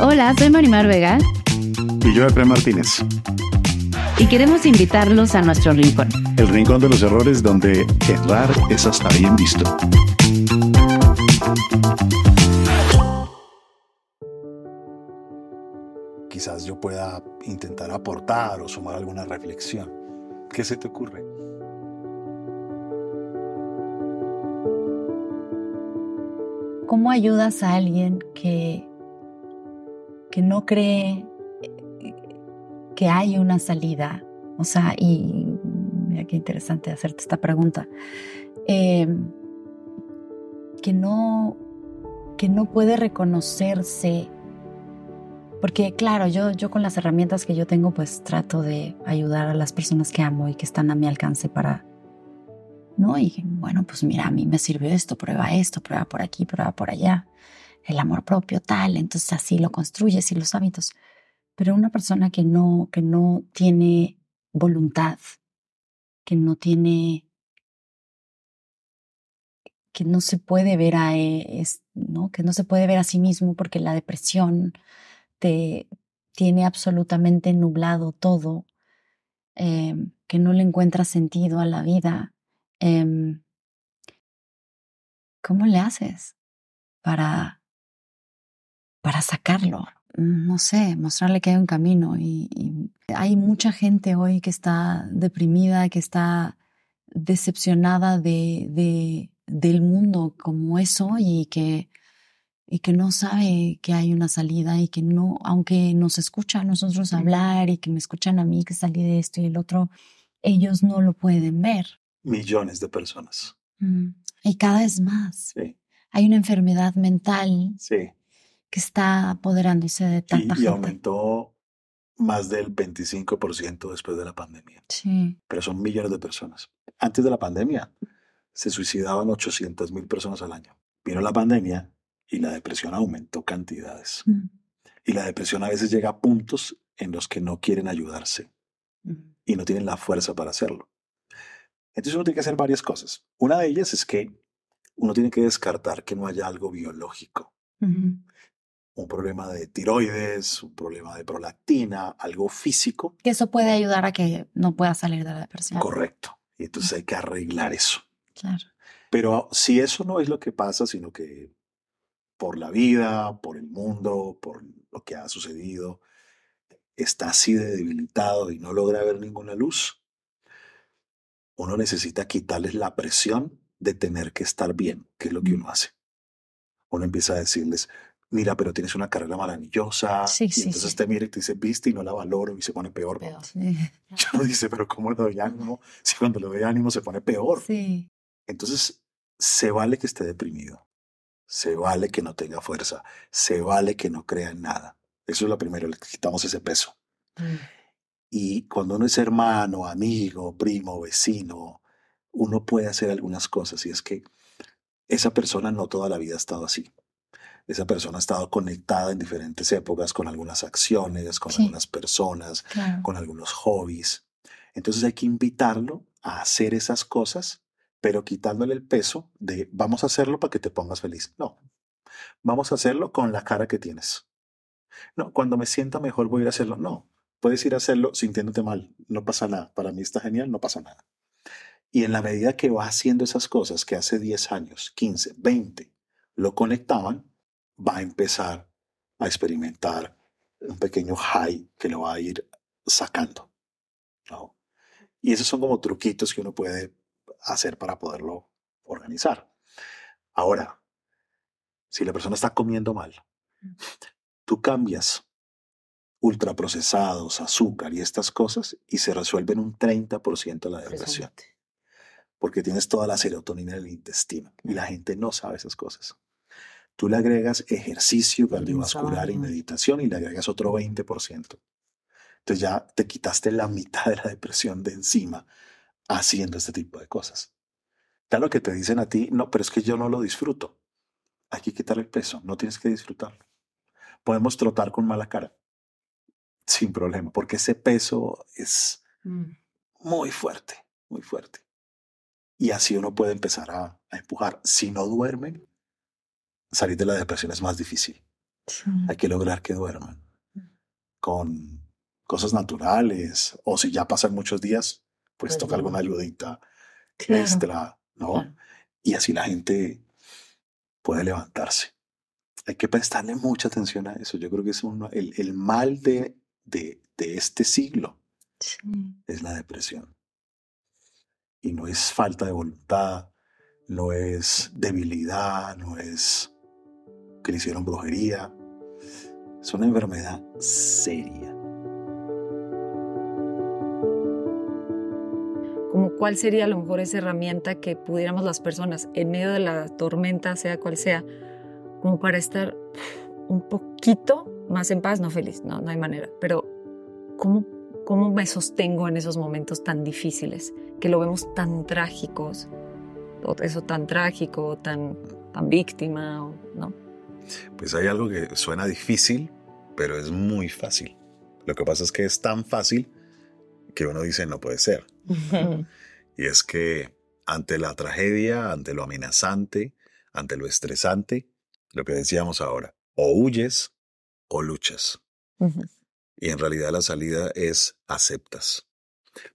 Hola, soy Marimar Vega. Y yo, Efraín Martínez. Y queremos invitarlos a nuestro rincón. El rincón de los errores donde errar es hasta bien visto. Quizás yo pueda intentar aportar o sumar alguna reflexión. ¿Qué se te ocurre? ¿Cómo ayudas a alguien que que no cree que hay una salida. O sea, y mira qué interesante hacerte esta pregunta. Em, que no que no puede reconocerse porque claro, yo, yo con las herramientas que yo tengo, pues trato de ayudar a las personas que amo y que están a mi alcance para, ¿no? Y bueno, pues mira, a mí me sirvió esto, prueba esto, prueba por aquí, prueba por allá el amor propio tal, entonces así lo construyes y los hábitos. Pero una persona que no, que no tiene voluntad, que no tiene, que no se puede ver a, ¿no? que no se puede ver a sí mismo porque la depresión te tiene absolutamente nublado todo, em, que no le encuentra sentido a la vida. Em, ¿Cómo le haces para para sacarlo. No sé, mostrarle que hay un camino. Y, hay mucha gente hoy que está deprimida, que está decepcionada de, de, del mundo como eso y que, y que no sabe que hay una salida y que no, aunque nos escucha a nosotros hablar y que me escuchan a mí que salí de esto y el otro, ellos no lo pueden ver. Millones de personas. Mm, y cada vez más. Sí. Hay una enfermedad mental. Sí que está apoderándose de tanta y, y aumentó más del 25% después de la pandemia. Sí. Pero son millones de personas. Antes de la pandemia se suicidaban 800 mil personas al año. Vino la pandemia y la depresión aumentó cantidades. Mm. Y la depresión a veces llega a puntos en los que no quieren ayudarse mm. y no tienen la fuerza para hacerlo. Entonces uno tiene que hacer varias cosas. Una de ellas es que uno tiene que descartar que no haya algo biológico un problema de tiroides, un problema de prolactina, algo físico. Que eso puede ayudar a que no pueda salir de la depresión. Correcto. Y entonces hay que arreglar eso. Claro. Pero si eso no es lo que pasa, sino que por la vida, por el mundo, por lo que ha sucedido, está así de debilitado y no logra ver ninguna luz, uno necesita quitarles la presión de tener que estar bien, que es lo que uno hace. Uno empieza a decirles, mira, pero tienes una carrera maravillosa. Sí, y entonces te mira y te dice, viste, y no la valoro y se pone peor. peor Yo dice, pero ¿cómo le doy ánimo? Si cuando le doy ánimo se pone peor. Sí. Entonces, se vale que esté deprimido. Se vale que no tenga fuerza. Se vale que no crea en nada. Eso es lo primero, le quitamos ese peso. Mm. Y cuando uno es hermano, amigo, primo, vecino, uno puede hacer algunas cosas. Y es que esa persona no toda la vida ha estado así esa persona ha estado conectada en diferentes épocas con algunas acciones, con algunas personas, con algunos hobbies. Entonces hay que invitarlo a hacer esas cosas, pero quitándole el peso de vamos a hacerlo para que te pongas feliz. No, vamos a hacerlo con la cara que tienes. No, cuando me sienta mejor voy a ir a hacerlo. No, puedes ir a hacerlo sintiéndote mal. No pasa nada. Para mí está genial, no pasa nada. Y en la medida que va haciendo esas cosas que hace 10 años, 15, 20, lo conectaban, va a empezar a experimentar un pequeño high que lo va a ir sacando. ¿no? Y esos son como truquitos que uno puede hacer para poderlo organizar. Ahora, Si la persona está comiendo mal, tú cambias ultraprocesados, azúcar y estas cosas y se resuelven un 30% la depresión. Porque tienes toda la serotonina en el intestino y la gente no sabe esas cosas. Tú le agregas ejercicio cardiovascular y meditación y le agregas otro 20%. Entonces ya te quitaste la mitad de la depresión de encima haciendo este tipo de cosas. Claro que te dicen a ti, no, pero es que yo no lo disfruto. Hay que quitar el peso, no tienes que disfrutarlo. Podemos trotar con mala cara, sin problema, porque ese peso es mm. muy fuerte, muy fuerte. Y así uno puede empezar a, empujar. Si no duermen, salir de la depresión es más difícil. Hay que lograr que duerman mm. con cosas naturales o si ya pasan muchos días, pues toca alguna ayudita extra, ¿no? Y así la gente puede levantarse. Hay que prestarle mucha atención a eso. Yo creo que es el, el, mal de, de, de este siglo. Es la depresión. Y no es falta de voluntad, no es debilidad, no es que le hicieron brujería. Es una enfermedad seria. como cuál sería a lo mejor esa herramienta que pudiéramos las personas en medio de la tormenta, sea cual sea, como para estar un poquito más en paz, no feliz, no, no hay manera, pero ¿cómo, cómo me sostengo en esos momentos tan difíciles, que lo vemos tan trágicos, eso tan trágico, tan, tan víctima, ¿no? Pues hay algo que suena difícil, pero es muy fácil. Lo que pasa es que es tan fácil que uno dice no puede ser. y es que ante la tragedia, ante lo amenazante, ante lo estresante, lo que decíamos ahora, o huyes o luchas. Y en realidad la salida es aceptas,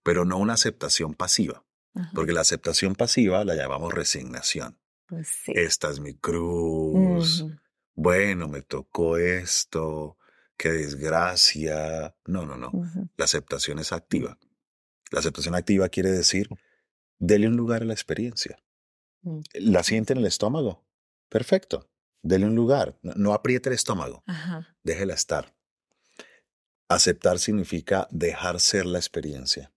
pero no una aceptación pasiva, porque la aceptación pasiva la llamamos resignación. Pues Esta es mi cruz. Bueno, me tocó esto qué desgracia. No, no, no. La aceptación es activa. La aceptación activa quiere decir, dele un lugar a la experiencia. Mm. ¿La siente en el estómago? Perfecto. Dele un lugar. No, apriete el estómago. Déjela estar. Aceptar significa dejar ser la experiencia.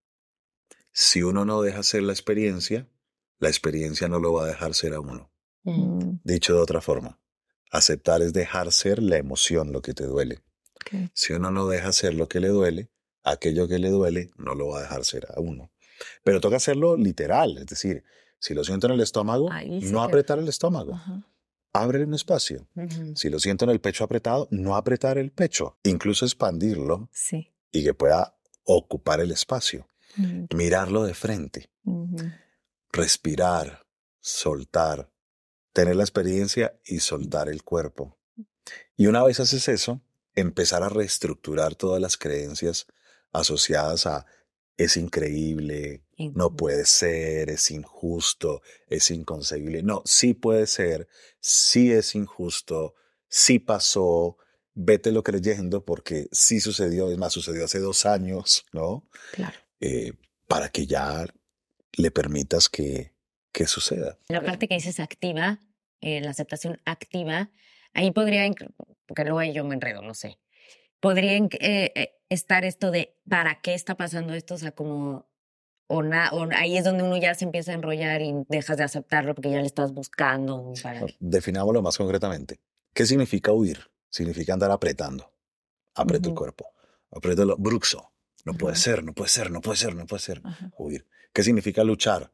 Si uno no deja ser la experiencia, la experiencia no lo va a dejar ser a uno. Mm. Dicho de otra forma, aceptar es dejar ser la emoción, lo que te duele. Si uno no deja hacer lo que le duele, aquello que le duele no lo va a dejar ser a uno. Pero toca hacerlo literal, es decir, si lo siento en el estómago, no apretar el estómago. Abre un espacio. Si lo siento en el pecho apretado, no apretar el pecho, incluso expandirlo y que pueda ocupar el espacio. Mirarlo de frente. Respirar, soltar, tener la experiencia y soltar el cuerpo. Y una vez haces eso, empezar a reestructurar todas las creencias asociadas a es increíble, no puede ser, es injusto, es inconcebible. No, sí puede ser, sí es injusto, sí pasó, vete lo creyendo porque sí sucedió, es más, sucedió hace dos años, ¿no? Claro. Eh, para que ya le permitas que, que suceda. La parte que dices activa, eh, la aceptación activa, ahí podría porque luego ahí yo me enredo, no sé. Podría eh, eh, estar esto de ¿para qué está pasando esto? O sea, como, o, o ahí es donde uno ya se empieza a enrollar y dejas de aceptarlo porque ya le estás buscando. Para... Definámoslo más concretamente. ¿Qué significa huir? Significa andar apretando. Aprieto el cuerpo. Aprieto el bruxo. No puede ser, no puede ser, no puede ser, no puede ser. Huir. ¿Qué significa luchar?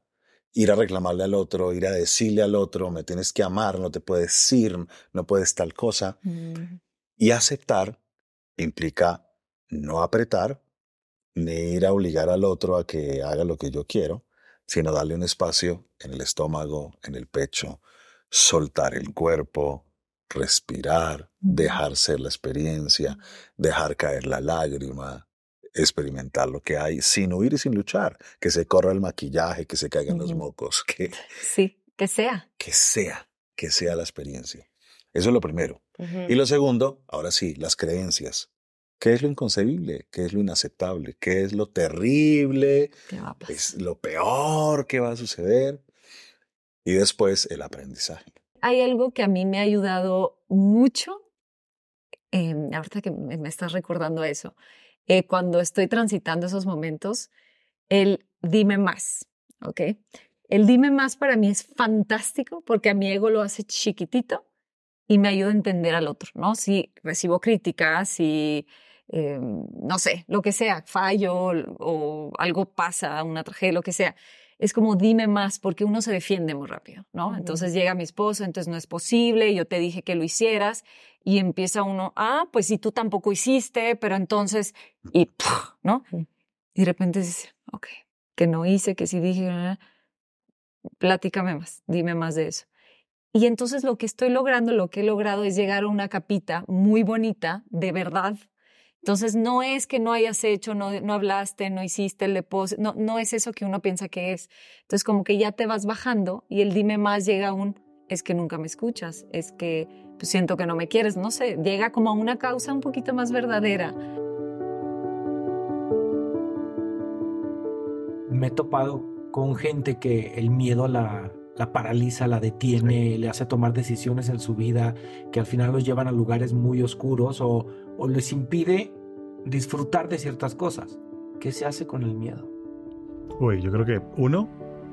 Ir a reclamarle al otro, ir a decirle al otro, me tienes que amar, no te puedes ir, no puedes tal cosa. Mm. Y aceptar implica no apretar, ni ir a obligar al otro a que haga lo que yo quiero, sino darle un espacio en el estómago, en el pecho, soltar el cuerpo, respirar, dejar ser la experiencia, dejar caer la lágrima, experimentar lo que hay sin huir y sin luchar, que se corra el maquillaje, que se caigan los mocos, que... Sí, que sea. Que sea, que sea la experiencia. Eso es lo primero. Y lo segundo, ahora sí, las creencias. ¿Qué es lo inconcebible? ¿Qué es lo inaceptable? ¿Qué es lo terrible? ¿Qué es lo peor que va a suceder? Y después el aprendizaje. Hay algo que a mí me ha ayudado mucho, eh, ahorita que me estás recordando eso, eh, cuando estoy transitando esos momentos, el dime más, ¿ok? El dime más para mí es fantástico porque a mi ego lo hace chiquitito y me ayuda a entender al otro, ¿no? Si recibo críticas, si, eh, no sé, lo que sea, fallo o algo pasa, una tragedia, lo que sea, es como dime más porque uno se defiende muy rápido, ¿no? Entonces llega mi esposo, entonces no es posible, yo te dije que lo hicieras y empieza uno, ah, pues si tú tampoco hiciste, pero entonces, y, ¡puf! ¿no? Y de repente dice, ok, que no hice, que sí dije, platícame más, dime más de eso. Y entonces lo que estoy logrando, lo que he logrado es llegar a una capita muy bonita, de verdad. Entonces no es que no hayas hecho, no, no hablaste, no hiciste el depósito, no, no es eso que uno piensa que es. Entonces como que ya te vas bajando y el dime más llega a un, es que nunca me escuchas, es que pues, siento que no me quieres, no sé, llega como a una causa un poquito más verdadera. Me he topado con gente que el miedo la, la paraliza, la detiene, le hace tomar decisiones en su vida que al final los llevan a lugares muy oscuros o, o les impide disfrutar de ciertas cosas. ¿Qué se hace con el miedo? Uy, yo creo que uno,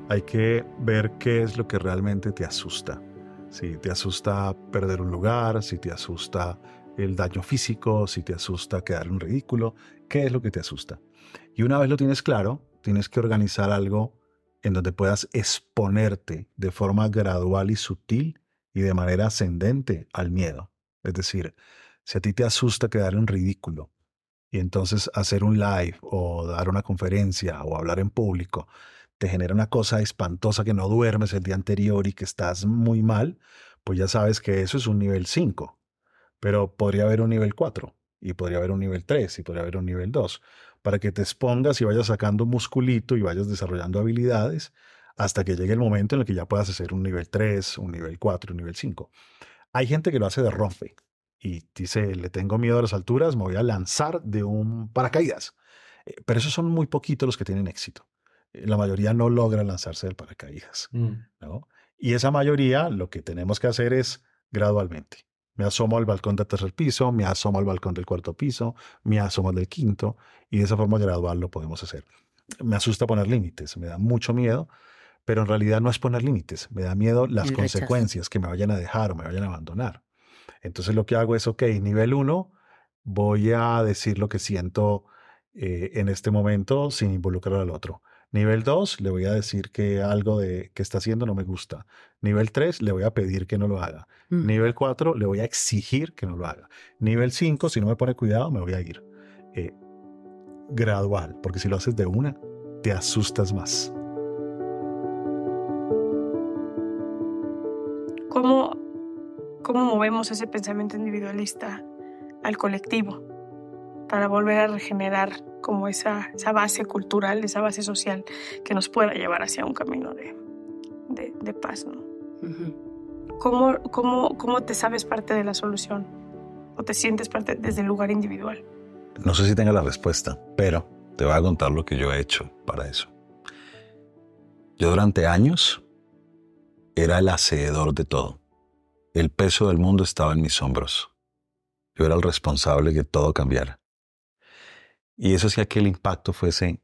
hay que ver qué es lo que realmente te asusta. Si te asusta perder un lugar, si te asusta el daño físico, si te asusta quedar en ridículo, qué es lo que te asusta. Y una vez lo tienes claro, tienes que organizar algo en donde puedas exponerte de forma gradual y sutil y de manera ascendente al miedo. Es decir, si a ti te asusta quedar en ridículo y entonces hacer un live o dar una conferencia o hablar en público te genera una cosa espantosa que no duermes el día anterior y que estás muy mal, pues ya sabes que eso es un nivel 5. Pero podría haber un nivel 4 y podría haber un nivel 3 y podría haber un nivel 2 para que te expongas y vayas sacando musculito y vayas desarrollando habilidades hasta que llegue el momento en el que ya puedas hacer un nivel 3, un nivel 4, un nivel 5. Hay gente que lo hace de rompe y dice, le tengo miedo a las alturas, me voy a lanzar de un paracaídas. Eh, Pero esos son muy poquitos los que tienen éxito. Eh, La mayoría no logra lanzarse del paracaídas. ¿no? Y esa mayoría lo que tenemos que hacer es gradualmente. Me asomo al balcón del tercer piso, me asomo al balcón del cuarto piso, me asomo al del quinto, y de esa forma gradual lo podemos hacer. Me asusta poner límites, me da mucho miedo, pero en realidad no es poner límites, me da miedo las El rechazo. consecuencias que me vayan a dejar o me vayan a abandonar. Entonces lo que hago es, ok, nivel uno, voy a decir lo que siento eh, en este momento sin involucrar al otro. Nivel 2, le voy a decir que algo de que está haciendo no me gusta. Nivel 3, le voy a pedir que no lo haga. Mm. Nivel 4, le voy a exigir que no lo haga. Nivel 5, si no me pone cuidado, me voy a ir. Eh, gradual, porque si lo haces de una, te asustas más. ¿Cómo, ¿Cómo movemos ese pensamiento individualista al colectivo para volver a regenerar como esa, esa base cultural, esa base social que nos pueda llevar hacia un camino de, de, de paz? ¿no? ¿Cómo, cómo, ¿Cómo te sabes parte de la solución? ¿O te sientes parte desde el lugar individual? No sé si tenga la respuesta, pero te voy a contar lo que yo he hecho para eso. Yo durante años era el hacedor de todo. El peso del mundo estaba en mis hombros. Yo era el responsable de que todo cambiara. Y eso hacía que el impacto fuese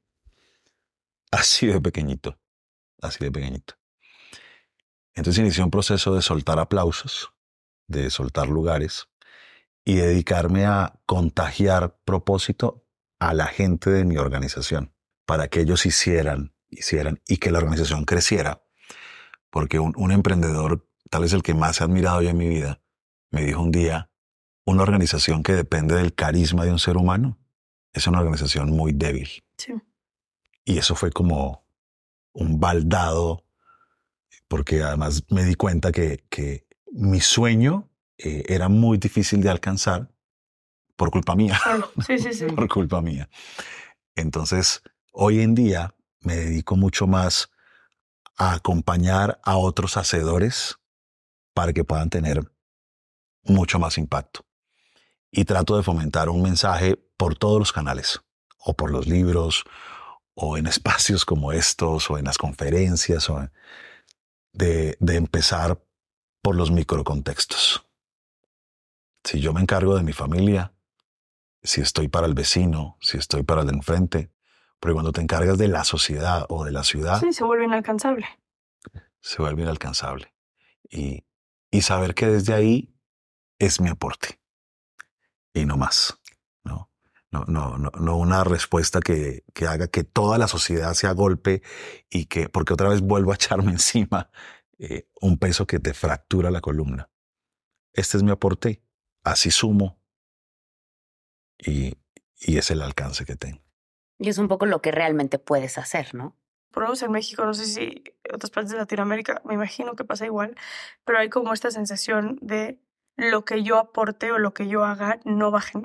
así de pequeñito, así de pequeñito. Entonces inicié un proceso de soltar aplausos, de soltar lugares y dedicarme a contagiar propósito a la gente de mi organización para que ellos hicieran, hicieran y que la organización creciera. Porque un emprendedor, tal vez el que más he admirado yo en mi vida, me dijo un día, una organización que depende del carisma de un ser humano es una organización muy débil. Sí. Y eso fue como un baldado, porque además me di cuenta que, que mi sueño eh, era muy difícil de alcanzar por culpa mía. Sí, sí, sí. por culpa mía. Entonces, hoy en día me dedico mucho más a acompañar a otros hacedores para que puedan tener mucho más impacto. Y trato de fomentar un mensaje por todos los canales, o por los libros, o en espacios como estos, o en las conferencias, o de empezar por los microcontextos. Si yo me encargo de mi familia, si estoy para el vecino, si estoy para el de enfrente, pero cuando te encargas de la sociedad o de la ciudad, Sí, se vuelve inalcanzable. se vuelve inalcanzable. Y, y saber que desde ahí es mi aporte y no más. No, no, no, no, no una respuesta que, que haga que toda la sociedad se agolpe y que, porque otra vez vuelvo a echarme encima eh, un peso que te fractura la columna. Este es mi aporte, así sumo y, y es el alcance que tengo. Y es un poco lo que realmente puedes hacer, ¿no? Por lo menos en México, no sé si otras partes de Latinoamérica, me imagino que pasa igual, pero hay como esta sensación de lo que yo aporte o lo que yo haga no bajen.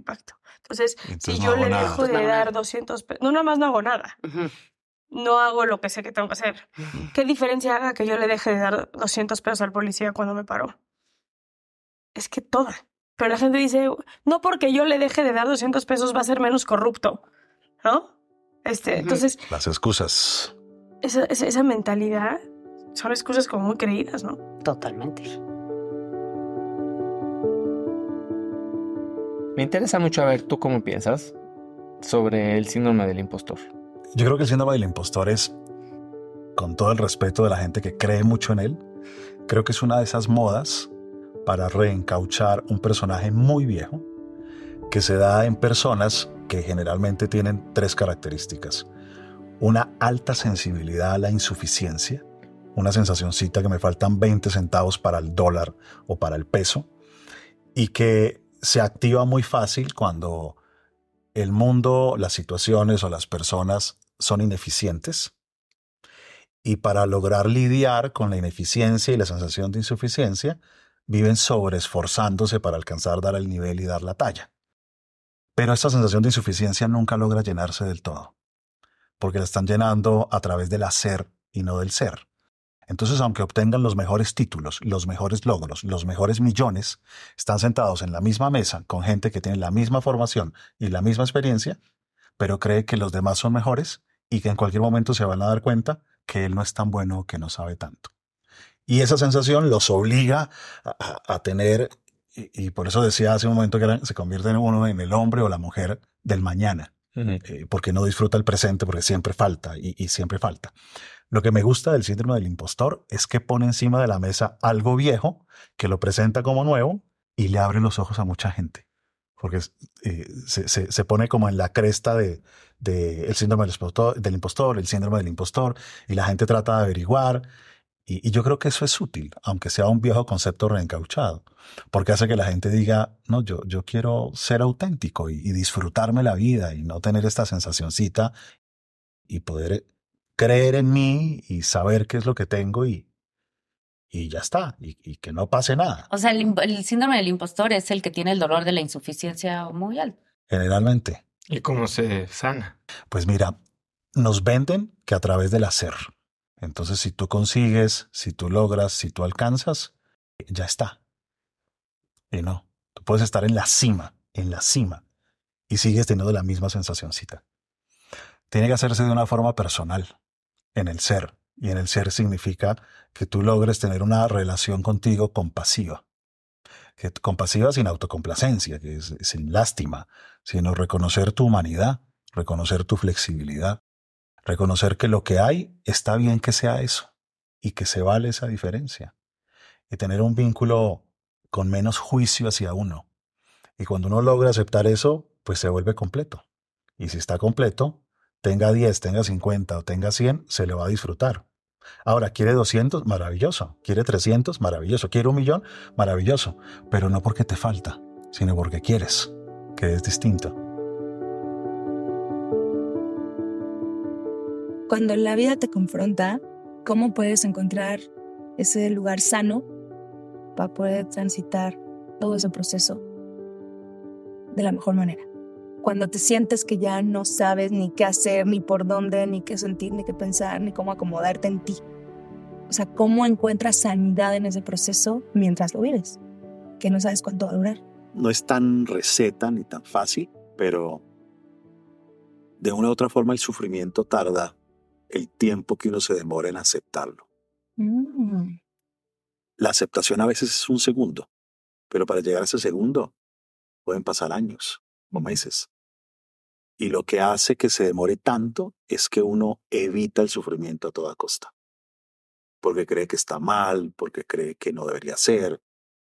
Impacto. Entonces, Entonces si no yo hago le nada. dejo de dar 200 pesos, no, nada más no hago nada. No hago lo que sé que tengo que hacer. ¿Qué diferencia haga que yo le deje de dar 200 pesos al policía cuando me paró? Es que toda. Pero la gente dice, no porque yo le deje de dar 200 pesos va a ser menos corrupto, ¿no? Este, entonces, Las excusas. esa, esa, esa mentalidad son excusas como muy creídas, ¿no? Totalmente. Me interesa mucho a ver tú cómo piensas sobre el síndrome del impostor. Yo creo que el síndrome del impostor es, con todo el respeto de la gente que cree mucho en él, creo que es una de esas modas para reencauchar un personaje muy viejo que se da en personas que generalmente tienen tres características. Una alta sensibilidad a la insuficiencia, una sensacióncita que me faltan 20 centavos para el dólar o para el peso, y que se activa muy fácil cuando el mundo, las situaciones o las personas son ineficientes. Y para lograr lidiar con la ineficiencia y la sensación de insuficiencia, viven sobreesforzándose para alcanzar dar el nivel y dar la talla. Pero esta sensación de insuficiencia nunca logra llenarse del todo, porque la están llenando a través del hacer y no del ser. Entonces, aunque obtengan los mejores títulos, los mejores logros, los mejores millones, están sentados en la misma mesa con gente que tiene la misma formación y la misma experiencia, pero cree que los demás son mejores y que en cualquier momento se van a dar cuenta que él no es tan bueno o que no sabe tanto. Y esa sensación los obliga a, tener, y, y por eso decía hace un momento que se convierte en uno en el hombre o la mujer del mañana eh, porque no disfruta el presente, porque siempre falta y, y siempre falta. Lo que me gusta del síndrome del impostor es que pone encima de la mesa algo viejo, que lo presenta como nuevo y le abre los ojos a mucha gente. Porque eh, se, se- se pone como en la cresta de, de síndrome del impostor, del impostor, el síndrome del impostor, y la gente trata de averiguar. Y, y yo creo que eso es útil, aunque sea un viejo concepto reencauchado, porque hace que la gente diga, no, yo, yo quiero ser auténtico y, y disfrutarme la vida y no tener esta sensacioncita y poder creer en mí y saber qué es lo que tengo y, y ya está, y, y que no pase nada. O sea, el, síndrome del impostor es el que tiene el dolor de la insuficiencia muy alto. Generalmente, ¿Y cómo se sana? pues mira, nos venden que a través del hacer. Entonces, si tú consigues, si tú logras, si tú alcanzas, ya está. Y no, tú puedes estar en la cima, en la cima, y sigues teniendo la misma sensacióncita. Tiene que hacerse de una forma personal, en el ser. Y en el ser significa que tú logres tener una relación contigo compasiva. Que, compasiva sin autocomplacencia, que es sin lástima, sino reconocer tu humanidad, reconocer tu flexibilidad, reconocer que lo que hay está bien que sea eso y que se vale esa diferencia. Y tener un vínculo con menos juicio hacia uno. Y cuando uno logra aceptar eso, pues se vuelve completo. Y si está completo, tenga 10, tenga 50 o tenga 100, se le va a disfrutar. Ahora, ¿quiere 200? Maravilloso. ¿Quiere 300? Maravilloso. ¿Quiere un millón? Maravilloso. Pero no porque te falta, sino porque quieres, que es distinto. Cuando la vida te confronta, ¿cómo puedes encontrar ese lugar sano para poder transitar todo ese proceso de la mejor manera. Cuando te sientes que ya no sabes ni qué hacer, ni por dónde, ni qué sentir, ni qué pensar, ni cómo acomodarte en ti. O sea, cómo encuentras sanidad en ese proceso mientras lo vives, que no sabes cuánto va a durar. No es tan receta ni tan fácil, pero de una u otra forma el sufrimiento tarda el tiempo que uno se demora en aceptarlo. Mm. La aceptación a veces es un segundo, pero para llegar a ese segundo pueden pasar años o meses. Y lo que hace que se demore tanto es que uno evita el sufrimiento a toda costa. Porque cree que está mal, porque cree que no debería ser,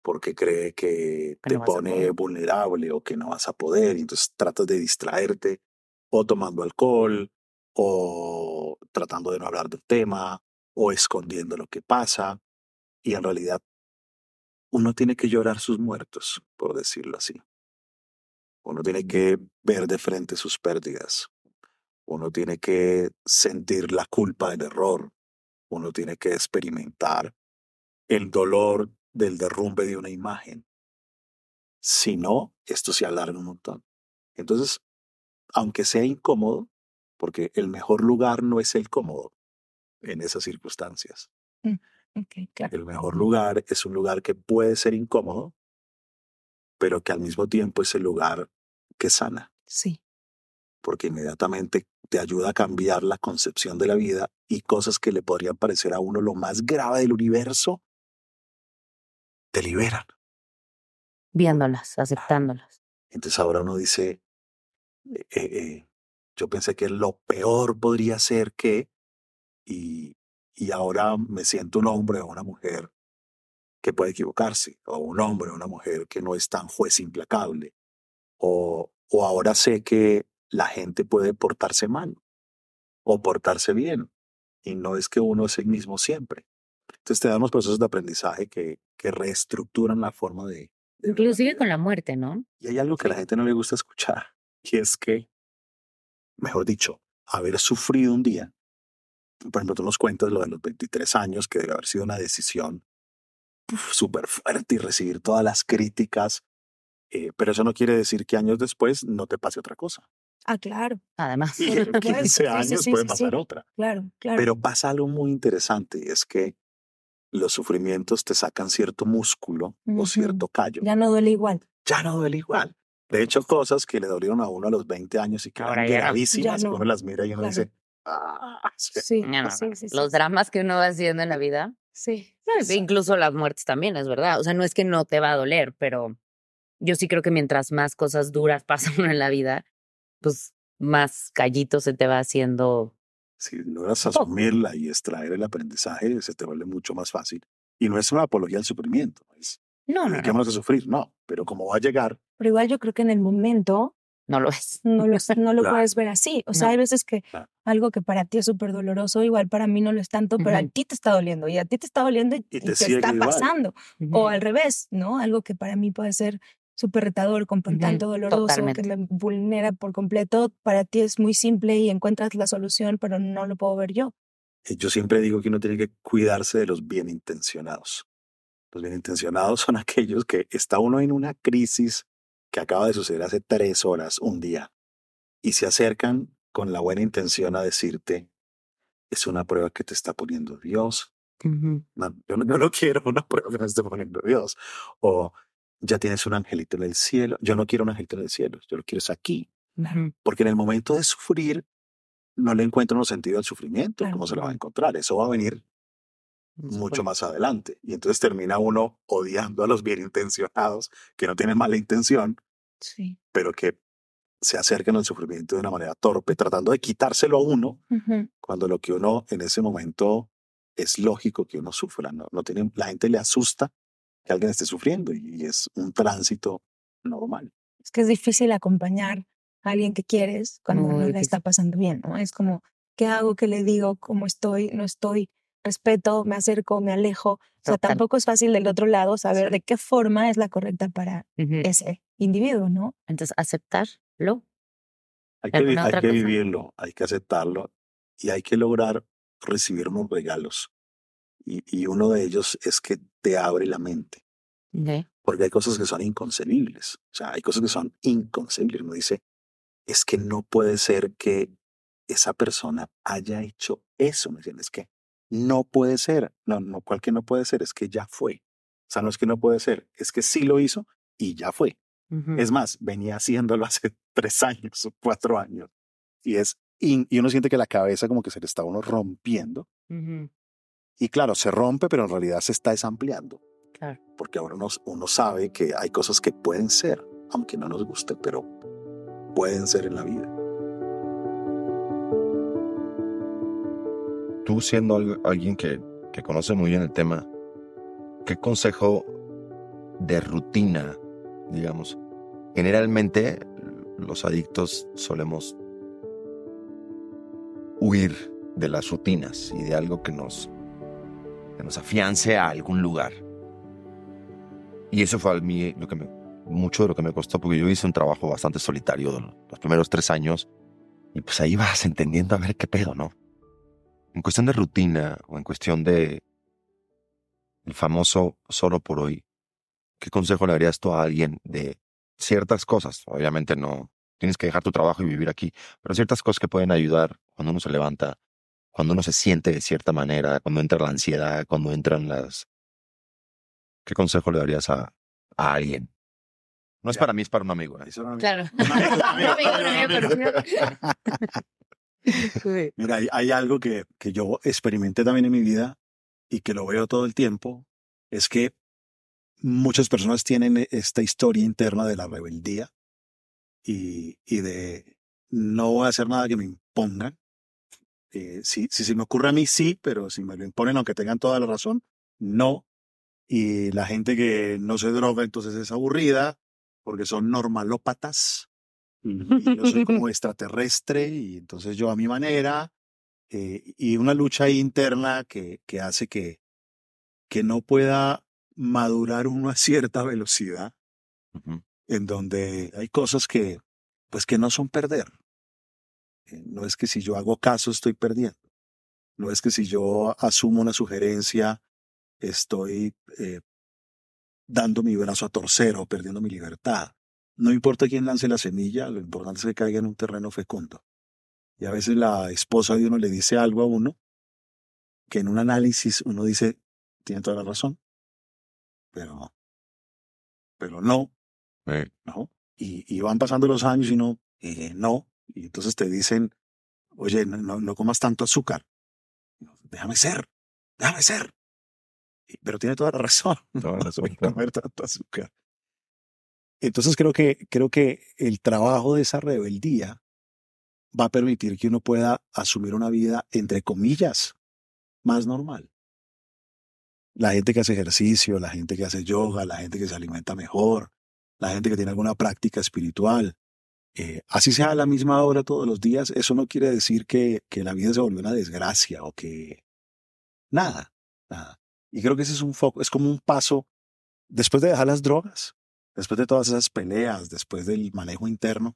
porque cree que Que te no pone vulnerable o que no vas a poder. Y entonces tratas de distraerte o tomando alcohol o tratando de no hablar del tema o escondiendo lo que pasa. Y en realidad uno tiene que llorar sus muertos, por decirlo así. Uno tiene que ver de frente sus pérdidas. Uno tiene que sentir la culpa del error. Uno tiene que experimentar el dolor del derrumbe de una imagen. Si no, esto se alarga un montón. Entonces, aunque sea incómodo, porque el mejor lugar no es el cómodo en esas circunstancias. Ok, claro. El mejor lugar es un lugar que puede ser incómodo, pero que al mismo tiempo es el lugar que sana, Sí. porque inmediatamente te ayuda a cambiar la concepción de la vida y cosas que le podrían parecer a uno lo más grave del universo, te liberan. Viéndolas, aceptándolas. Entonces ahora uno dice, eh, eh, eh, yo pensé que lo peor podría ser que, y, y ahora me siento un hombre o una mujer que puede equivocarse, o un hombre o una mujer que no es tan juez implacable, o, o ahora sé que la gente puede portarse mal o portarse bien, y no es que uno es el mismo siempre. Entonces te dan unos procesos de aprendizaje que, que reestructuran la forma de, Inclusive con la muerte, ¿no? y hay algo que a la gente no le gusta escuchar, y es que, mejor dicho, haber sufrido un día, por ejemplo, tú nos cuentas lo de los 23 años, que debe haber sido una decisión súper fuerte y recibir todas las críticas, eh, pero eso no quiere decir que años después no te pase otra cosa. Ah, claro. Además. Y en supuesto. 15 Sí, sí, años sí, puede sí, pasar sí. otra. Claro, claro. Pero pasa algo muy interesante, y es que los sufrimientos te sacan cierto músculo o Ujú. cierto callo. ya no duele igual. ya no duele igual. De hecho, cosas que le dolieron a uno a los 20 años y que Ahora eran ya no. gravísimas, Ya no. uno las mira y uno Claro. dice, ah, sí". Sí, No, no, sí, no. sí, sí. Los dramas que uno va haciendo en la vida. Sí. No, es- incluso las muertes también, es verdad. O sea, no es que no te va a doler, pero yo sí creo que mientras más cosas duras pasan en la vida, pues más callito se te va haciendo. Si logras asumirla y extraer el aprendizaje, se te vuelve mucho más fácil. Y no es una apología al sufrimiento, es No, no, no, dediquémonos a sufrir, no, pero como va a llegar, Pero igual yo creo que en el momento no lo es. no lo, no lo Claro. puedes ver así. O sea, No. hay veces que Claro. algo que para ti es súper doloroso, igual para mí no lo es tanto, pero a ti te está doliendo y a ti te está doliendo y, Y y te está igual. pasando. O al revés, ¿no? Algo que para mí puede ser súper retador, con Ujú, tanto doloroso, totalmente. que me vulnera por completo, para ti es muy simple y encuentras la solución, pero no lo puedo ver yo. eh, yo siempre digo que uno tiene que cuidarse de los bien intencionados. Los bien intencionados son aquellos que está uno en una crisis que acaba de suceder hace tres horas, un día, y se acercan con la buena intención a decirte, es una prueba que te está poniendo Dios. Ujú. No, yo, no, yo no quiero una prueba que me esté poniendo Dios. O ya tienes un angelito en el cielo. Yo no quiero un angelito en el cielo, yo lo quiero es aquí. Porque en el momento de sufrir, no le encuentro un sentido al sufrimiento. ¿cómo se lo va a encontrar? Eso va a venir mucho más adelante. Y entonces termina uno odiando a los bien intencionados, que no tienen mala intención, Sí. pero que se acercan al sufrimiento de una manera torpe, tratando de quitárselo a uno, cuando lo que uno en ese momento es lógico que uno sufra. No, no tiene, la gente le asusta que alguien esté sufriendo y es un tránsito normal. Es que es difícil acompañar a alguien que quieres cuando no la está pasando bien, ¿no? Es como, ¿qué hago? ¿Qué le digo? ¿Cómo estoy? ¿No estoy? Respeto, me acerco, me alejo. O sea, Total. tampoco es fácil del otro lado saber de qué forma es la correcta para ese individuo, ¿no? Entonces, aceptarlo. Hay que, vivirlo, hay que aceptarlo y hay que lograr recibir unos regalos. Y, y uno de ellos es que te abre la mente. Porque hay cosas que son inconcebibles. O sea, hay cosas que son inconcebibles. Uno dice, es que no puede ser que esa persona haya hecho eso. ¿Me entiendes? Que no puede ser. No, no, ¿cuál que no puede ser? Es que ya fue. O sea, no es que no puede ser, es que sí lo hizo y ya fue. Es más, venía haciéndolo hace tres años o cuatro años. Y es, y uno siente que la cabeza como que se le está uno rompiendo. Ujú. Y claro, se rompe, pero en realidad se está desampliando. Claro. Porque ahora uno, uno sabe que hay cosas que pueden ser, aunque no nos guste, pero pueden ser en la vida. Tú siendo al- alguien que, que conoce muy bien el tema, ¿qué consejo de rutina, digamos? Generalmente los adictos solemos huir de las rutinas y de algo que nos, que nos afiance a algún lugar. Y eso fue a mí lo que me, mucho de lo que me costó, porque yo hice un trabajo bastante solitario los primeros tres años y pues ahí vas entendiendo a ver qué pedo, ¿no? En cuestión de rutina o en cuestión de el famoso solo por hoy, ¿qué consejo le darías tú a alguien de ciertas cosas? Obviamente no tienes que dejar tu trabajo y vivir aquí, pero ciertas cosas que pueden ayudar cuando uno se levanta, cuando uno se siente de cierta manera, cuando entra la ansiedad, cuando entran las... ¿Qué consejo le darías a, a alguien? No es para mí, es para un amigo. ¿eh? Claro. Mira, hay, hay algo que, que yo experimenté también en mi vida y que lo veo todo el tiempo, es que muchas personas tienen esta historia interna de la rebeldía y, y de no voy a hacer nada que me impongan. Eh, si, si se me ocurre a mí, sí, pero si me lo imponen, aunque tengan toda la razón, no. Y la gente que no se droga, entonces es aburrida, porque son normalópatas. Y yo soy como extraterrestre, y entonces yo a mi manera, eh, y una lucha interna que, que hace que, que no pueda madurar uno a cierta velocidad, en donde hay cosas que, pues que no son perder. Eh, No es que si yo hago caso estoy perdiendo. No es que si yo asumo una sugerencia estoy eh, dando mi brazo a torcer o perdiendo mi libertad. No importa quién lance la semilla, lo importante es que caiga en un terreno fecundo. Y a veces la esposa de uno le dice algo a uno que en un análisis uno dice, tiene toda la razón, pero, pero no, ¿no? Y, y van pasando los años y no, eh, no. Y entonces te dicen, oye, no, no, no comas tanto azúcar. Déjame ser, déjame ser. Pero tiene toda la razón. Toda la razón, comer tanto azúcar. Entonces creo que, creo que el trabajo de esa rebeldía va a permitir que uno pueda asumir una vida, entre comillas, más normal. La gente que hace ejercicio, la gente que hace yoga, la gente que se alimenta mejor, la gente que tiene alguna práctica espiritual, eh, así sea a la misma hora todos los días, eso no quiere decir que, la vida se volvió una desgracia o que nada, nada. Y creo que ese es un foco, es como un paso después de dejar las drogas, después de todas esas peleas, después del manejo interno,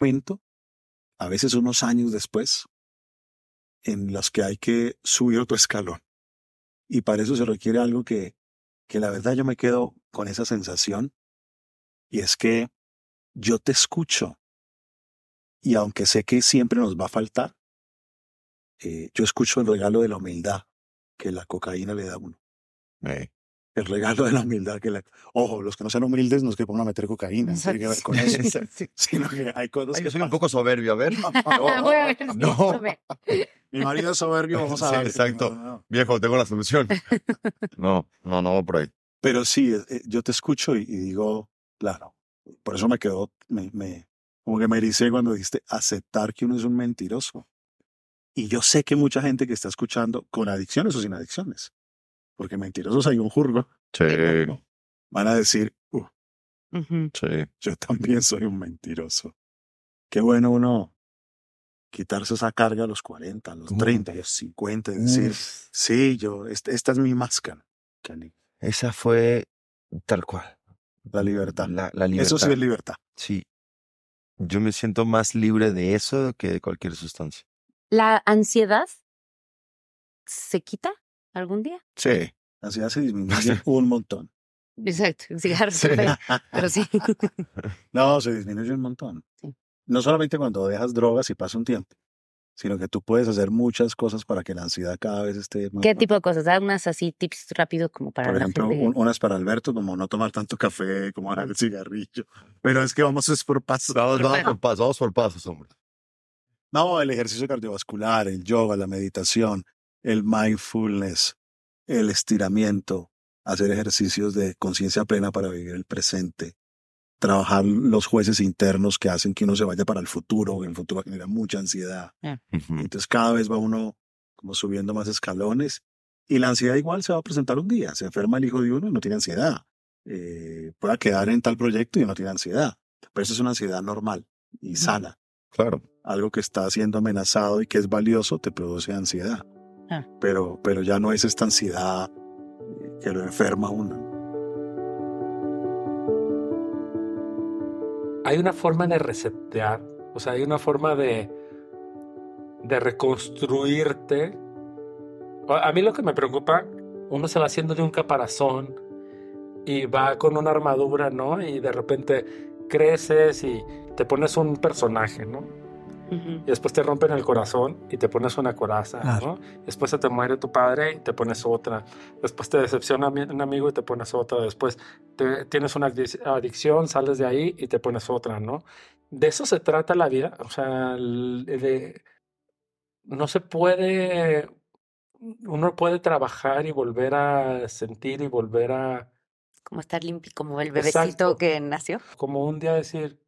Momento, a veces unos años después, en los que hay que subir otro escalón. Y para eso se requiere algo que, que la verdad yo me quedo con esa sensación, y es que yo te escucho. Y aunque sé que siempre nos va a faltar, eh, yo escucho el regalo de la humildad que la cocaína le da a uno. El regalo de la humildad que la... Ojo, los que no sean humildes no es que pongan a meter cocaína, no tiene que ver con eso. Sino que hay cosas Ay, que yo soy un poco soberbio, a ver. Voy a ver si No. Mi marido es soberbio, vamos a Sí, ver. exacto. No, no. Viejo, tengo la solución. No, no, no, por ahí. Pero sí, eh, yo te escucho y, y digo, claro, por eso me quedó, me, me, como que me ericé cuando dijiste aceptar que uno es un mentiroso. Y yo sé que mucha gente que está escuchando con adicciones o sin adicciones, porque mentirosos hay un jurgo, Sí, van a decir, "Uh, sí. yo también soy un mentiroso. Qué bueno uno quitarse esa carga a los 40, a los 30, a los 50 y decir, Uf, sí, yo, esta, esta es mi máscara, esa fue tal cual. la libertad. La, la libertad. Eso sí es libertad. Sí. Yo me siento más libre de eso que de cualquier sustancia. ¿La ansiedad se quita algún día? Sí. La ansiedad se disminuye un montón. Exacto, el cigarro Sí. se ve, pero sí. No, se disminuye un montón. Sí. No solamente cuando dejas drogas y pasa un tiempo, sino que tú puedes hacer muchas cosas para que la ansiedad cada vez esté más ¿Qué tipo de cosas? Da unas así tips rápido como para Por ejemplo, un- unas para Alberto, como no tomar tanto café, como dejar el cigarrillo. Pero es que vamos es por pasos. Vamos, vamos por pasos, vamos por pasos, hombre. No, el ejercicio cardiovascular, el yoga, la meditación, el mindfulness, el estiramiento, hacer ejercicios de conciencia plena para vivir el presente, trabajar los jueces internos que hacen que uno se vaya para el futuro, el futuro genera mucha ansiedad. Entonces cada vez va uno como subiendo más escalones y la ansiedad igual se va a presentar un día. Se enferma el hijo de uno y no tiene ansiedad. Eh, pueda quedar en tal proyecto y no tiene ansiedad. Pero eso es una ansiedad normal y sana. Claro. Algo que está siendo amenazado y que es valioso te produce ansiedad. Ah. Pero, pero ya no es esta ansiedad que lo enferma a uno. hay una forma de resetear, o sea, hay una forma de, de reconstruirte. A a mí lo que me preocupa, uno se va haciendo de un caparazón y va con una armadura, ¿no? Y de repente creces y te pones un personaje, ¿no? Ujú. Y después te rompen el corazón y te pones una coraza, Claro. ¿no? Después se te muere tu padre y te pones otra. Después te decepciona mi- un amigo y te pones otra. Después te, tienes una adic- adicción, sales de ahí y te pones otra, ¿no? De eso se trata la vida. O sea, de, no se puede, uno puede trabajar y volver a sentir y volver a, Como estar limpio, como el bebecito Exacto. que nació. como un día decir,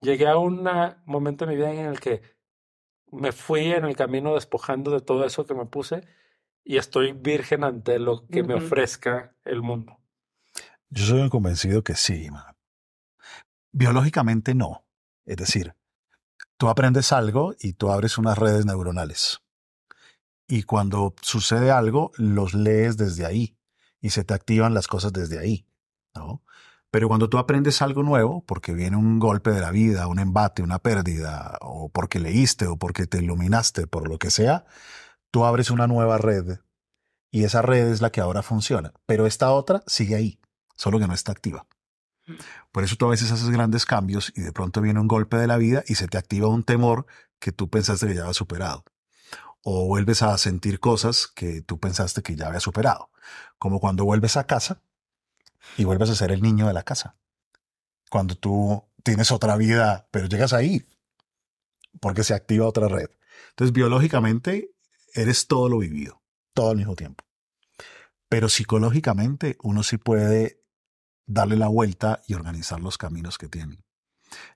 llegué a un momento en mi vida en el que me fui en el camino despojando de todo eso que me puse y estoy virgen ante lo que me ofrezca el mundo. Yo soy un convencido que sí, man. Biológicamente no. Es decir, tú aprendes algo y tú abres unas redes neuronales. Y cuando sucede algo, los lees desde ahí y se te activan las cosas desde ahí, ¿no? Pero cuando tú aprendes algo nuevo, porque viene un golpe de la vida, un embate, una pérdida, o porque leíste, o porque te iluminaste, por lo que sea, tú abres una nueva red y esa red es la que ahora funciona. Pero esta otra sigue ahí, solo que no está activa. Por eso tú a veces haces grandes cambios y de pronto viene un golpe de la vida y se te activa un temor que tú pensaste que ya había superado. O vuelves a sentir cosas que tú pensaste que ya había superado. Como cuando vuelves a casa y vuelves a ser el niño de la casa. Cuando tú tienes otra vida, pero llegas ahí porque se activa otra red. Entonces, biológicamente, eres todo lo vivido, todo al mismo tiempo. Pero psicológicamente, uno sí puede darle la vuelta y organizar los caminos que tiene.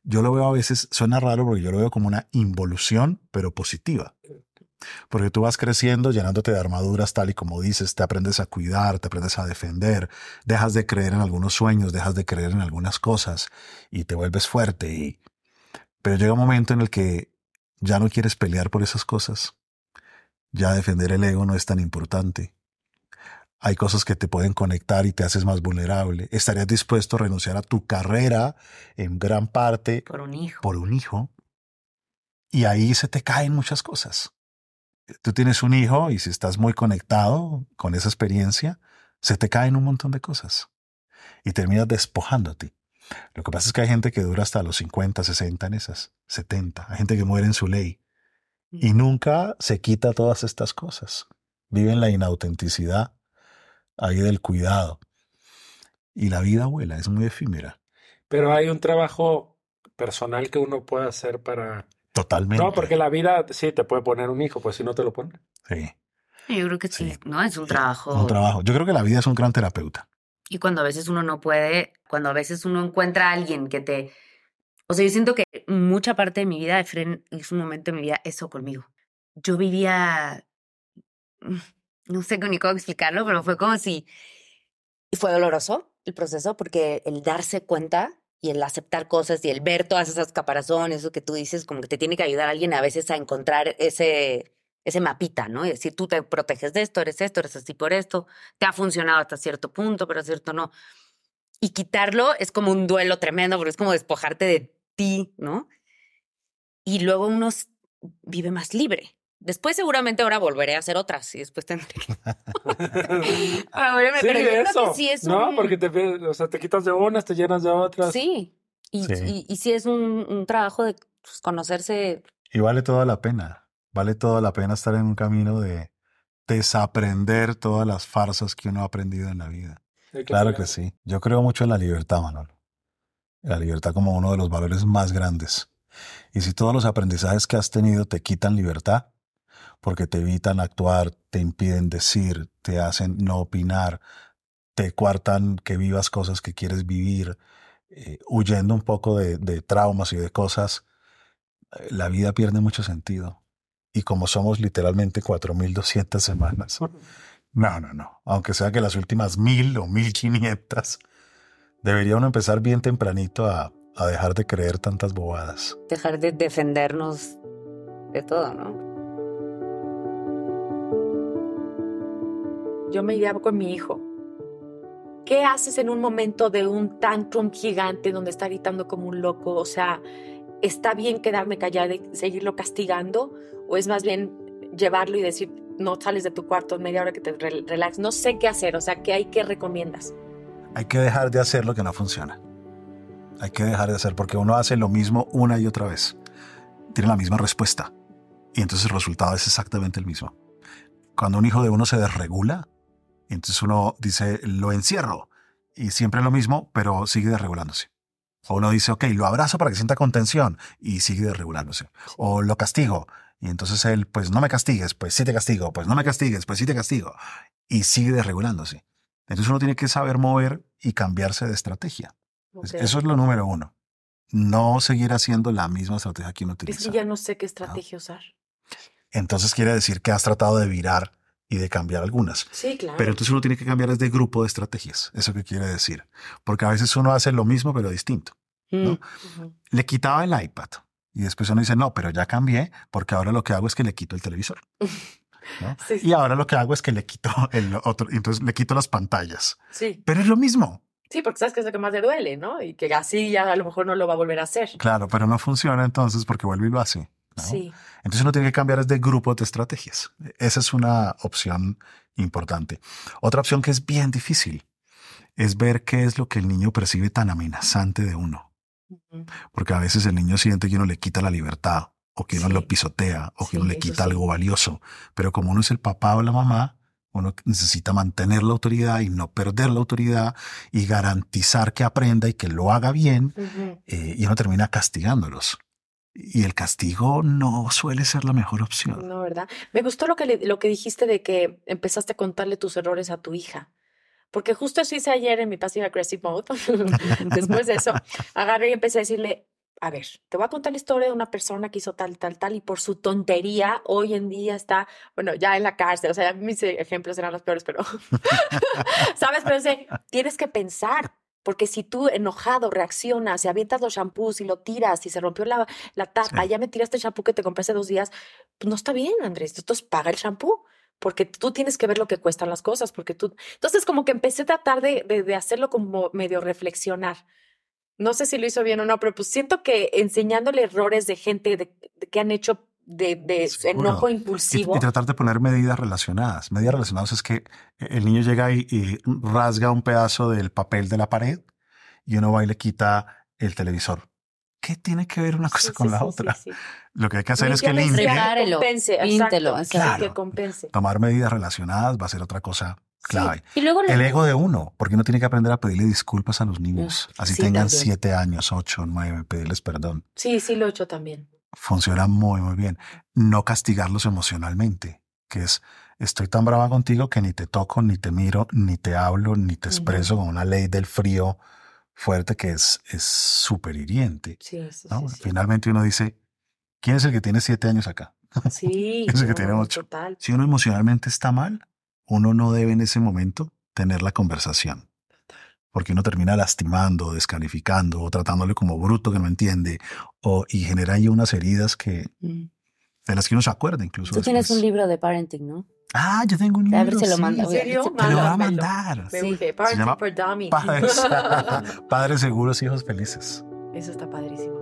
Yo lo veo a veces, suena raro porque yo lo veo como una involución, pero positiva. Porque tú vas creciendo, llenándote de armaduras, tal y como dices, te aprendes a cuidar, te aprendes a defender, dejas de creer en algunos sueños, dejas de creer en algunas cosas y te vuelves fuerte. Y... Pero llega un momento en el que ya no quieres pelear por esas cosas. Ya defender el ego no es tan importante. Hay cosas que te pueden conectar y te haces más vulnerable. ¿Estarías dispuesto a renunciar a tu carrera en gran parte Por un hijo. por un hijo? Y ahí se te caen muchas cosas. Tú tienes un hijo y si estás muy conectado con esa experiencia, se te caen un montón de cosas y terminas despojándote. Lo que pasa es que hay gente que dura hasta los 50, 60 en esas, 70. Hay gente que muere en su ley y nunca se quita todas estas cosas. Vive en la inautenticidad, ahí del cuidado. Y la vida vuela, es muy efímera. Pero hay un trabajo personal que uno puede hacer para... Totalmente. No, porque la vida sí te puede poner un hijo, pues si no te lo pone. Sí, Yo creo que sí, ¿no? Es un trabajo. un trabajo. Yo creo que la vida es un gran terapeuta. Y cuando a veces uno no puede, cuando a veces uno encuentra a alguien que te... O sea, yo siento que mucha parte de mi vida, Efren, es un momento de mi vida, eso conmigo. yo vivía, no sé ni cómo explicarlo, pero fue como si, y fue doloroso el proceso porque el darse cuenta y el aceptar cosas y el ver todas esas caparazones, eso que tú dices, como que te tiene que ayudar alguien a veces a encontrar ese, ese mapita, ¿no? Y decir, tú te proteges de esto, eres esto, eres así por esto, te ha funcionado hasta cierto punto, pero cierto no. Y quitarlo es como un duelo tremendo, porque es como despojarte de ti, ¿no? Y luego uno vive más libre. Después seguramente ahora volveré a hacer otras y después tendré que... ahora me Sí, pero yo creo eso, que sí es ¿no? un... Porque te, o sea, te quitas de unas, te llenas de otras. Sí. Y, Sí. y, y sí es un, un trabajo de pues, conocerse. Y vale toda la pena. Vale toda la pena estar en un camino de desaprender todas las farsas que uno ha aprendido en la vida. Claro que sí. Yo creo mucho en la libertad, Manolo. La libertad como uno de los valores más grandes. Y si todos los aprendizajes que has tenido te quitan libertad, porque te evitan actuar, te impiden decir, te hacen no opinar, te cuartan que vivas cosas que quieres vivir, eh, huyendo un poco de, de traumas y de cosas, eh, la vida pierde mucho sentido. Y como somos literalmente 4.200 semanas, no, no, no. Aunque sea que las últimas mil o mil quinientas, debería uno empezar bien tempranito a, a dejar de creer tantas bobadas. Dejar de defendernos de todo, ¿no? Yo me iría con mi hijo. ¿Qué haces en un momento de un tantrum gigante donde está gritando como un loco? O sea, ¿está bien quedarme callada y seguirlo castigando? ¿O es más bien llevarlo y decir, no sales de tu cuarto media hora que te re- relax? No sé qué hacer, o sea, ¿qué hay que recomiendas? Hay que dejar de hacer lo que no funciona. Hay que dejar de hacer porque uno hace lo mismo una y otra vez. Tiene la misma respuesta. Y entonces el resultado es exactamente el mismo. Cuando un hijo de uno se desregula, entonces uno dice, lo encierro. Y siempre lo mismo, pero sigue desregulándose. O uno dice, ok, lo abrazo para que sienta contención y sigue desregulándose. O lo castigo. Y entonces él, pues no me castigues, pues sí te castigo, pues no me castigues, pues sí te castigo. Y sigue desregulándose. Entonces uno tiene que saber mover y cambiarse de estrategia. Es- Eso es lo número uno. No seguir haciendo la misma estrategia que uno Es utiliza. que ya no sé qué estrategia usar. Entonces quiere decir que has tratado de virar y de cambiar algunas. Sí, claro. Pero entonces uno tiene que cambiar desde grupo de estrategias. ¿Eso qué quiere decir? Porque a veces uno hace lo mismo pero distinto. ¿no? Ujú. Le quitaba el iPad y después uno dice, no, pero ya cambié porque ahora lo que hago es que le quito el televisor. ¿no? Sí, sí. Y ahora lo que hago es que le quito el otro, entonces le quito las pantallas. Sí. Pero es lo mismo. Sí, porque sabes que es lo que más le duele, ¿no? Y que así ya a lo mejor no lo va a volver a hacer. Claro, pero no funciona entonces porque vuelve y lo hace. ¿No? Sí. Entonces uno tiene que cambiar desde grupos de estrategias. Esa es una opción importante. Otra opción que es bien difícil es ver qué es lo que el niño percibe tan amenazante de uno. Porque a veces el niño siente que uno le quita la libertad o que uno Sí. lo pisotea o que uno le quita sí. algo valioso. Pero como uno es el papá o la mamá, uno necesita mantener la autoridad y no perder la autoridad y garantizar que aprenda y que lo haga bien eh, y uno termina castigándolos. Y el castigo no suele ser la mejor opción. No, ¿verdad? Me gustó lo que, le- lo que dijiste de que empezaste a contarle tus errores a tu hija. Porque justo eso hice ayer en mi Passive Aggressive Mode. Después de eso, agarré y empecé a decirle, a ver, te voy a contar la historia de una persona que hizo tal, tal, tal, y por su tontería hoy en día está, bueno, ya en la cárcel. O sea, mis ejemplos eran los peores, pero, ¿sabes? Pero dice, tienes que pensar. Porque si tú enojado reaccionas y avientas los shampoos y lo tiras y se rompió la, la tapa, Sí. ya me tiraste el shampoo que te compré hace dos días, pues no está bien, Andrés. Entonces paga el shampoo porque tú tienes que ver lo que cuestan las cosas, porque tú... Entonces como que empecé a tratar de, de, de hacerlo como medio reflexionar. No sé si lo hizo bien o no, pero pues siento que enseñándole errores de gente de, de que han hecho de, enojo impulsivo. y tratar de poner medidas relacionadas. Medidas relacionadas es que el niño llega y, y rasga un pedazo del papel de la pared y uno va y le quita el televisor. ¿Qué tiene que ver una cosa Sí, con sí, la sí, otra? sí, sí. Lo que hay que hacer es que limpie. Prepárelo, compense, píntelo, exacto, exacto. que Claro. compense. Tomar medidas relacionadas va a ser otra cosa clave. Y luego le- El ego de uno, porque uno tiene que aprender a pedirle disculpas a los niños. Así Sí, tengan también. siete años, ocho, nueve, pedirles perdón. Sí, sí lo he hecho también. Funciona muy, muy bien. No castigarlos emocionalmente, que es, estoy tan brava contigo que ni te toco, ni te miro, ni te hablo, ni te expreso con una ley del frío fuerte que es es súper hiriente. Sí, sí, ¿no? sí, sí. Finalmente uno dice, ¿quién es el que tiene siete años acá? Sí. Eso que tiene. Total. Si uno emocionalmente está mal, uno no debe en ese momento tener la conversación. Porque uno termina lastimando, descalificando o tratándole como bruto que no entiende o, y genera ahí unas heridas que Mm. de las que uno se acuerda incluso. Tú tienes un libro de parenting, ¿no? Ah, yo tengo un libro. A ver si lo sí. manda. ¿En serio? Te lo voy a mandar. Me Sí. Se Parenting llama for Dummies. Padres, Padres seguros, hijos felices. Eso está padrísimo.